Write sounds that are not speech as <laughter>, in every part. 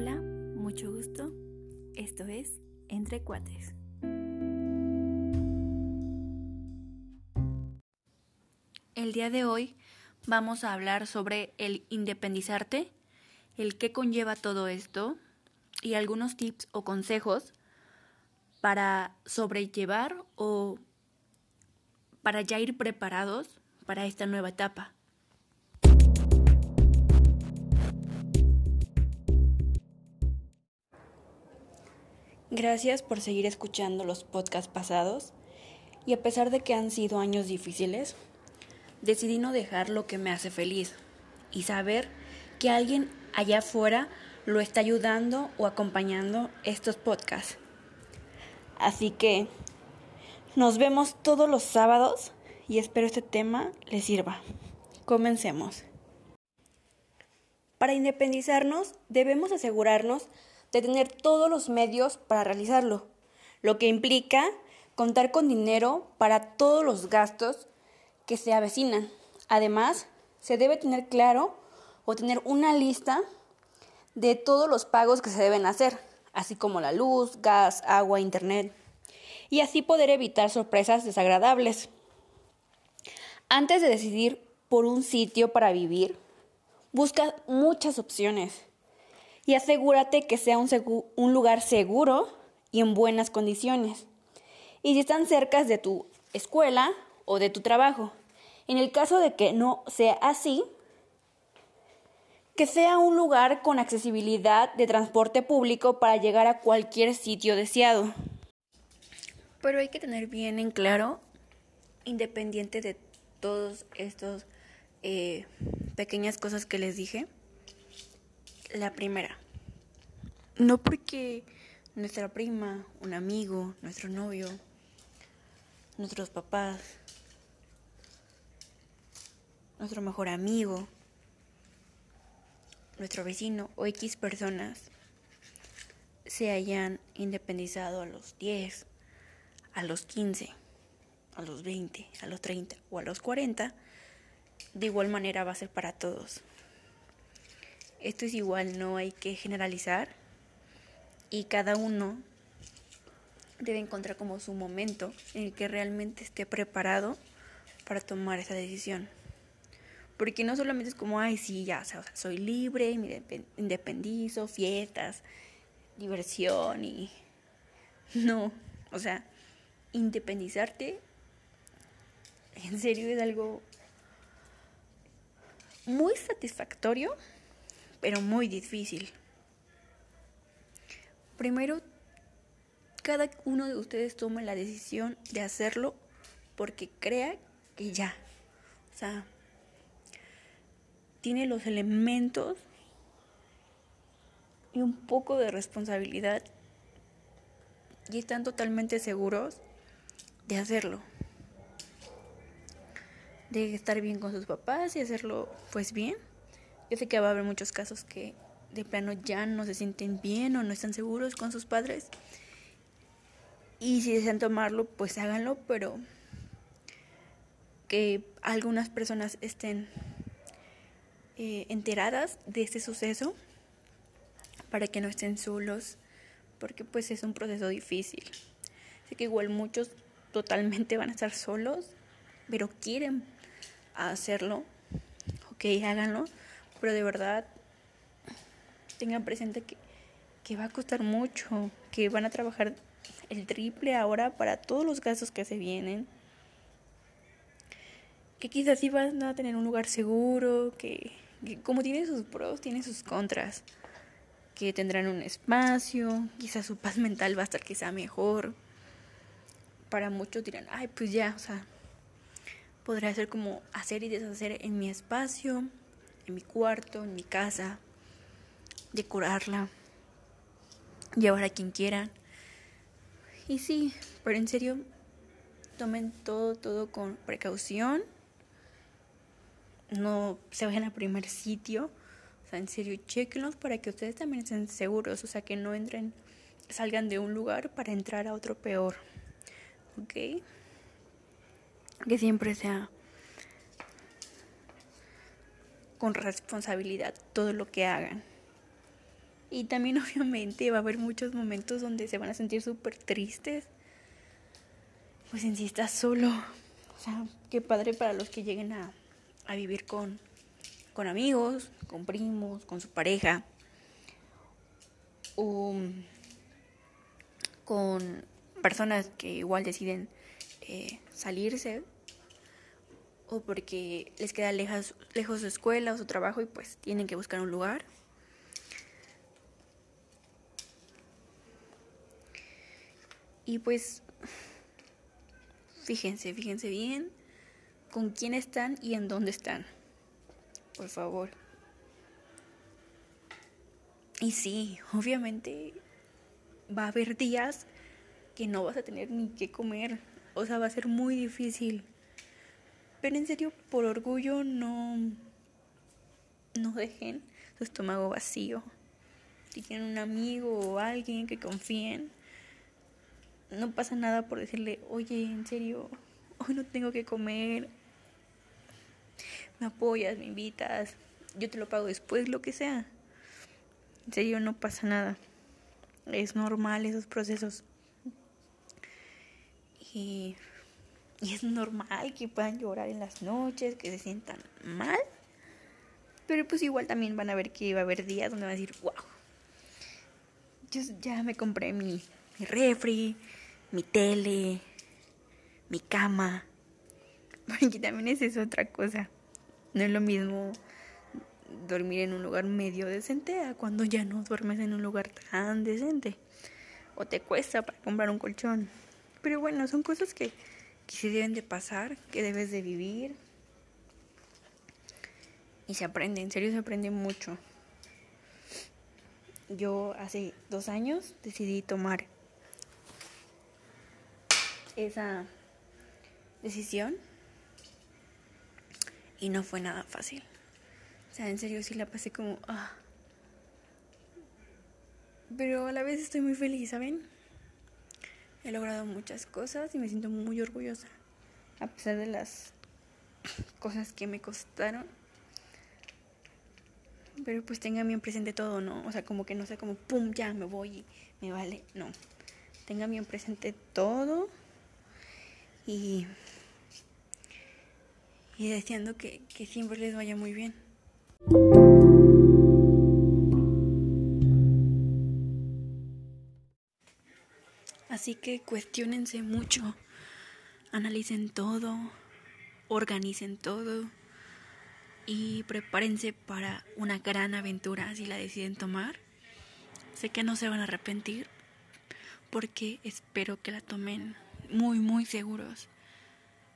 Hola, mucho gusto. Esto es Entre Cuates. El día de hoy vamos a hablar sobre el independizarte, el qué conlleva todo esto y algunos tips o consejos para sobrellevar o para ya ir preparados para esta nueva etapa. Gracias por seguir escuchando los podcasts pasados y a pesar de que han sido años difíciles, decidí no dejar lo que me hace feliz y saber que alguien allá afuera lo está ayudando o acompañando estos podcasts. Así que nos vemos todos los sábados y espero este tema les sirva. Comencemos. Para independizarnos debemos asegurarnos de tener todos los medios para realizarlo, lo que implica contar con dinero para todos los gastos que se avecinan. Además, se debe tener claro o tener una lista de todos los pagos que se deben hacer, así como la luz, gas, agua, internet, y así poder evitar sorpresas desagradables. Antes de decidir por un sitio para vivir, busca muchas opciones y asegúrate que sea un, lugar seguro y en buenas condiciones. Y si están cerca de tu escuela o de tu trabajo. En el caso de que no sea así, que sea un lugar con accesibilidad de transporte público para llegar a cualquier sitio deseado. Pero hay que tener bien en claro, independiente de todos estos eh, pequeñas cosas que les dije, la primera, no porque nuestra prima, un amigo, nuestro novio, nuestros papás, nuestro mejor amigo, nuestro vecino o X personas se hayan independizado a los 10, a los 15, a los 20, a los 30 o a los 40, de igual manera va a ser para todos. Esto es igual, no hay que generalizar y cada uno debe encontrar como su momento en el que realmente esté preparado para tomar esa decisión. Porque no solamente es como, ay, sí, ya, o sea, soy libre, independizo, fiestas, diversión y... <laughs> No, o sea, independizarte en serio es algo muy satisfactorio pero muy difícil. Primero, cada uno de ustedes tome la decisión de hacerlo porque crea que ya, o sea, tiene los elementos y un poco de responsabilidad y están totalmente seguros de hacerlo. De estar bien con sus papás y hacerlo pues bien. Yo sé que va a haber muchos casos que de plano ya no se sienten bien o no están seguros con sus padres. Y si desean tomarlo, pues háganlo, pero que algunas personas estén eh, enteradas de este suceso para que no estén solos, porque pues es un proceso difícil. Sé que igual muchos totalmente van a estar solos, pero quieren hacerlo, ok, háganlo pero de verdad tengan presente que, que va a costar mucho, que van a trabajar el triple ahora para todos los gastos que se vienen. Que quizás sí van a tener un lugar seguro, que, como tiene sus pros, tiene sus contras. Que tendrán un espacio, quizás su paz mental va a estar quizá mejor. Para muchos dirán, ay, pues ya, o sea, podrá ser como hacer y deshacer en mi espacio en mi cuarto, en mi casa, decorarla, llevar a quien quieran. Y sí, pero en serio, tomen todo, todo con precaución. No se vayan al primer sitio. O sea, en serio, chequenlos para que ustedes también estén seguros. O sea, que no entren, salgan de un lugar para entrar a otro peor. ¿Ok? Que siempre sea con responsabilidad todo lo que hagan. Y también <laughs> obviamente va a haber muchos momentos donde se van a sentir súper tristes. Pues en sí estás solo. O sea, qué padre para los que lleguen a, a vivir con, con amigos, con primos, con su pareja. O con personas que igual deciden eh, salirse o porque les queda lejos, de escuela o su trabajo y pues tienen que buscar un lugar. Y pues fíjense, fíjense bien con quién están y en dónde están. Por favor. Y sí, obviamente va a haber días que no vas a tener ni qué comer. O sea, va a ser muy difícil. Pero en serio, por orgullo, no, no dejen su estómago vacío. Si tienen un amigo o alguien que confíen, no pasa nada por decirle, oye, en serio, hoy no tengo que comer. Me apoyas, me invitas, yo te lo pago después, lo que sea. En serio, no pasa nada. Es normal esos procesos. Y y es normal que puedan llorar en las noches, que se sientan mal. Pero pues igual también van a ver que va a haber días donde van a decir, wow, yo ya me compré mi, mi refri, mi tele, mi cama. Porque también es eso otra cosa. No es lo mismo dormir en un lugar medio decente a cuando ya no duermes en un lugar tan decente. O te cuesta para comprar un colchón. Pero bueno, son cosas que que se deben de pasar, que debes de vivir. Y se aprende, en serio se aprende mucho. Yo hace dos años decidí tomar esa decisión y no fue nada fácil. O sea, en serio sí la pasé como... Ah. Pero a la vez estoy muy feliz, ¿saben? He logrado muchas cosas y me siento muy orgullosa. A pesar de las <coughs> cosas que me costaron. Pero pues tengan bien presente todo, ¿no? O sea, como que no sea como, ¡pum! Ya me voy y me vale. No. Tengan bien presente todo. Y, y deseando que, que siempre les vaya muy bien. Así que cuestionense mucho, analicen todo, organicen todo y prepárense para una gran aventura si la deciden tomar. Sé que no se van a arrepentir porque espero que la tomen muy, muy seguros.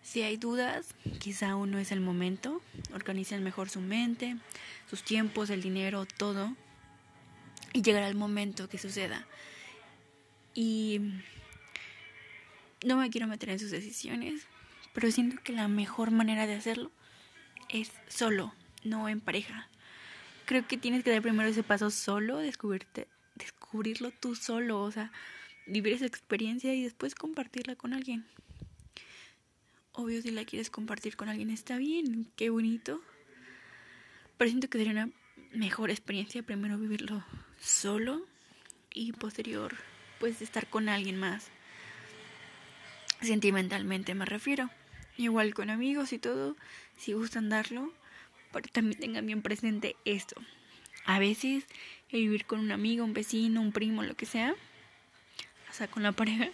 Si hay dudas, quizá aún no es el momento. Organicen mejor su mente, sus tiempos, el dinero, todo. Y llegará el momento que suceda. Y no me quiero meter en sus decisiones, pero siento que la mejor manera de hacerlo es solo, no en pareja. Creo que tienes que dar primero ese paso solo, descubrirte, descubrirlo tú solo, o sea, vivir esa experiencia y después compartirla con alguien. Obvio, si la quieres compartir con alguien está bien, qué bonito. Pero siento que sería una mejor experiencia primero vivirlo solo y posterior, pues estar con alguien más sentimentalmente me refiero. Igual con amigos y todo, si gustan darlo, pero también tengan bien presente esto. A veces vivir con un amigo, un vecino, un primo, lo que sea, o sea, con la pareja,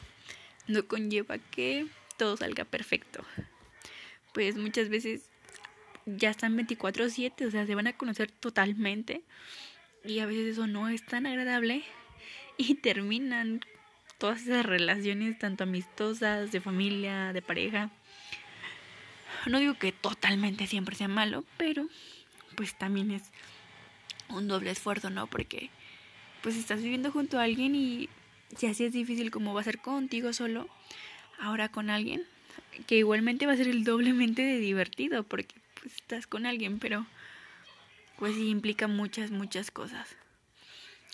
no conlleva que todo salga perfecto. Pues muchas veces ya están 24/7, o sea, se van a conocer totalmente y a veces eso no es tan agradable y terminan todas esas relaciones, tanto amistosas, de familia, de pareja. No digo que totalmente siempre sea malo, pero pues también es un doble esfuerzo, ¿no? Porque pues estás viviendo junto a alguien y si así es difícil como va a ser contigo solo, ahora con alguien, que igualmente va a ser el doblemente de divertido porque pues estás con alguien, pero pues sí implica muchas, muchas cosas.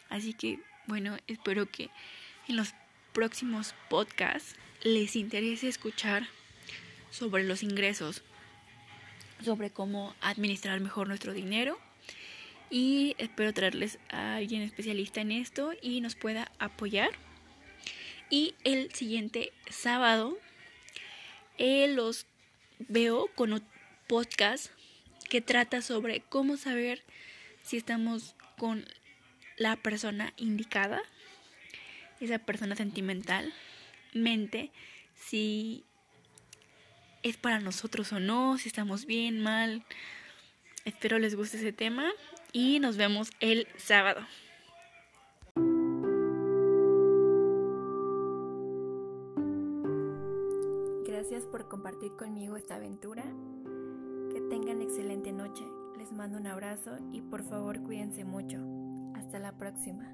Así que, bueno, espero que en los próximos podcasts les interese escuchar sobre los ingresos, sobre cómo administrar mejor nuestro dinero y espero traerles a alguien especialista en esto y nos pueda apoyar. Y el siguiente sábado eh, los veo con un podcast que trata sobre cómo saber si estamos con la persona indicada, esa persona sentimental, mente, si es para nosotros o no, si estamos bien, mal. Espero les guste ese tema y nos vemos el sábado. Gracias por compartir conmigo esta aventura. Que tengan excelente noche. Les mando un abrazo y por favor cuídense mucho. Hasta la próxima.